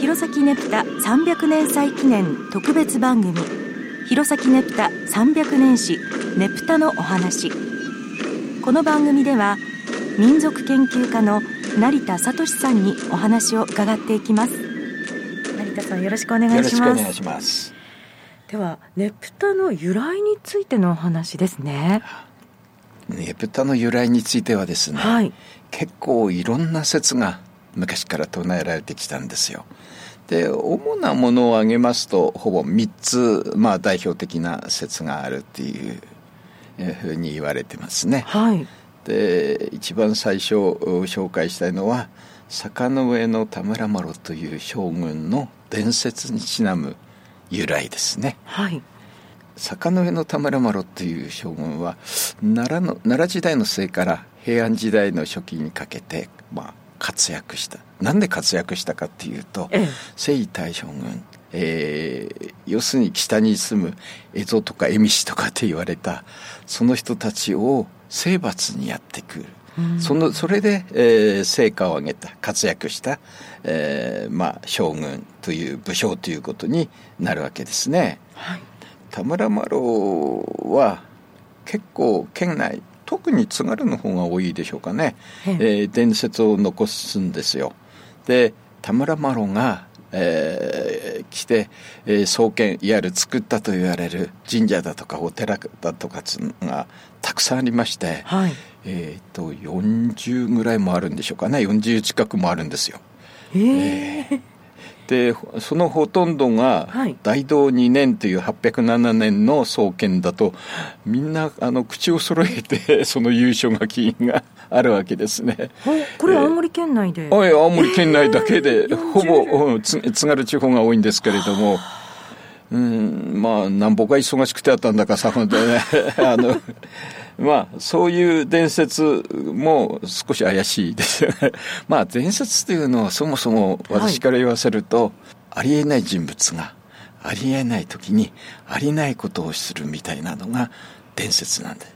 弘前ネプタ300年祭記念特別番組。弘前ネプタ300年史ネプタのお話。この番組では民族研究家の成田聡さんにお話を伺っていきます。成田さんよろしくお願いします。よろしくお願いします。ではネプタの由来についてのお話ですね。ネプタの由来についてはですね、はい、結構いろんな説が昔から唱えられてきたんですよ。で主なものを挙げますとほぼ3つ、まあ、代表的な説があるっていうふうに言われてますね。はい、で一番最初紹介したいのは坂上の田村麻呂という将軍の伝説にちなむ由来ですね。はい、坂上の田村麻呂という将軍は奈良の奈良時代の末から平安時代の初期にかけて、まあ、活躍した。なんで活躍したかっていうと、ええ、征夷大将軍、えー、要するに北に住む蝦夷とか蝦夷とかって言われたその人たちを征伐にやってくる、うん、そのそれで、えー、成果を上げた活躍した、えーまあ、将軍という武将ということになるわけですね。はい、田村麻呂は結構県内特に津軽の方が多いでしょうかね、えー、伝説を残すんですよ。で田村麻呂が、えー、来て、えー、創建いわゆる作ったと言われる神社だとかお寺だとかがたくさんありまして、はい、えっ、と40ぐらいもあるんでしょうかね。40近くもあるんですよ。えー、えーでそのほとんどが大道2年という807年の創建だとみんなあの口を揃えて その優勝が金があるわけですね。これ青森県内で、えー、青森県内だけで、えー、ほぼ津軽地方が多いんですけれども。うん、まあ、なんぼか忙しくてあったんだかさ、ほんとね。あの、まあ、そういう伝説も少し怪しいですよね。まあ、伝説というのはそもそも私から言わせると、はい、ありえない人物が、ありえない時にありないことをするみたいなのが伝説なんで。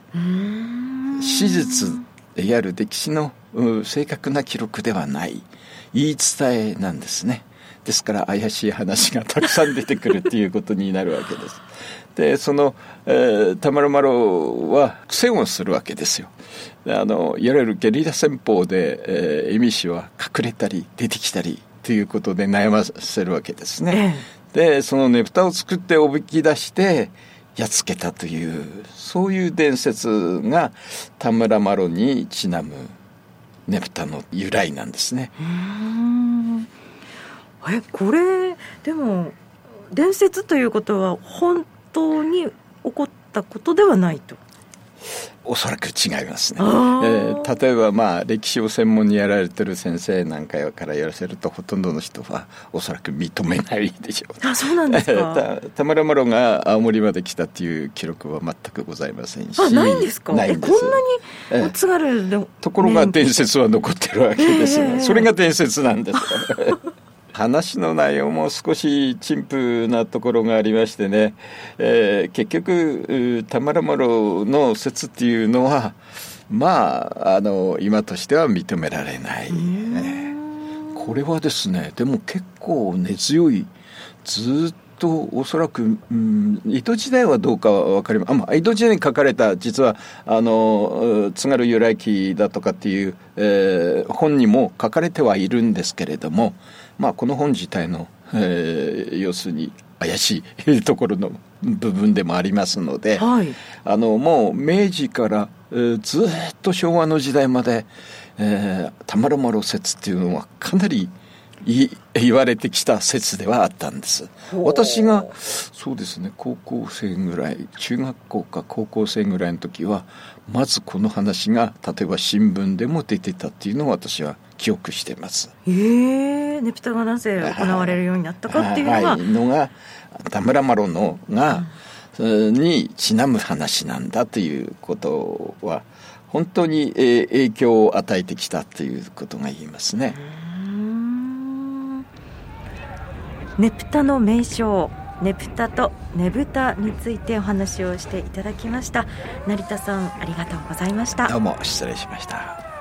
史実、いわゆる歴史の正確な記録ではない、言い伝えなんですね。ですから怪しい話がたくさん出てくるっていうことになるわけです。でその、えー、田村麻呂は苦戦をするわけですよ。あのいわゆるゲリラ戦法で、えー、恵美氏は隠れたり出てきたりということで悩ませるわけですね。でそのねぷたを作っておびき出してやっつけたというそういう伝説が田村麻呂にちなむねぷたの由来なんですね。えこれでも伝説ということは本当に起こったことではないと。おそらく違いますね、えー、例えばまあ歴史を専門にやられてる先生なんかからやらせるとほとんどの人はおそらく認めないでしょう。あそうなんですか。田村麻呂が青森まで来たっていう記録は全くございませんし。あないんですか。えこんなに津軽で、ところが伝説は残ってるわけですねそれが伝説なんです 話の内容も少し陳腐なところがありましてね、えー、結局田村麻呂の説っていうのはまああの今としては認められない、ね、これはですねでも結構根強いずっとおそらく、うん、江戸時代はどうかは分かりません、まあ、江戸時代に書かれた実はあの津軽由来記だとかっていう、えー、本にも書かれてはいるんですけれどもまあ、この本自体の、えー、要するに怪しいところの部分でもありますので、はい、あのもう明治から、えー、ずっと昭和の時代まで、えー、田丸麻呂説っていうのはかなり言われてきた説ではあったんです。私がそうですね高校生ぐらい中学校か高校生ぐらいの時はまずこの話が例えば新聞でも出てたっていうのを私は記憶してます。ええー、ネプタがなぜ行われるようになったかっていうのが、はい、のが田村麻呂のが、うん、にちなむ話なんだということは本当に影響を与えてきたということが言いますね。ねぷたの名称ねぷたとねぶたについてお話をしていただきました。成田さんありがとうございました。どうも失礼しました。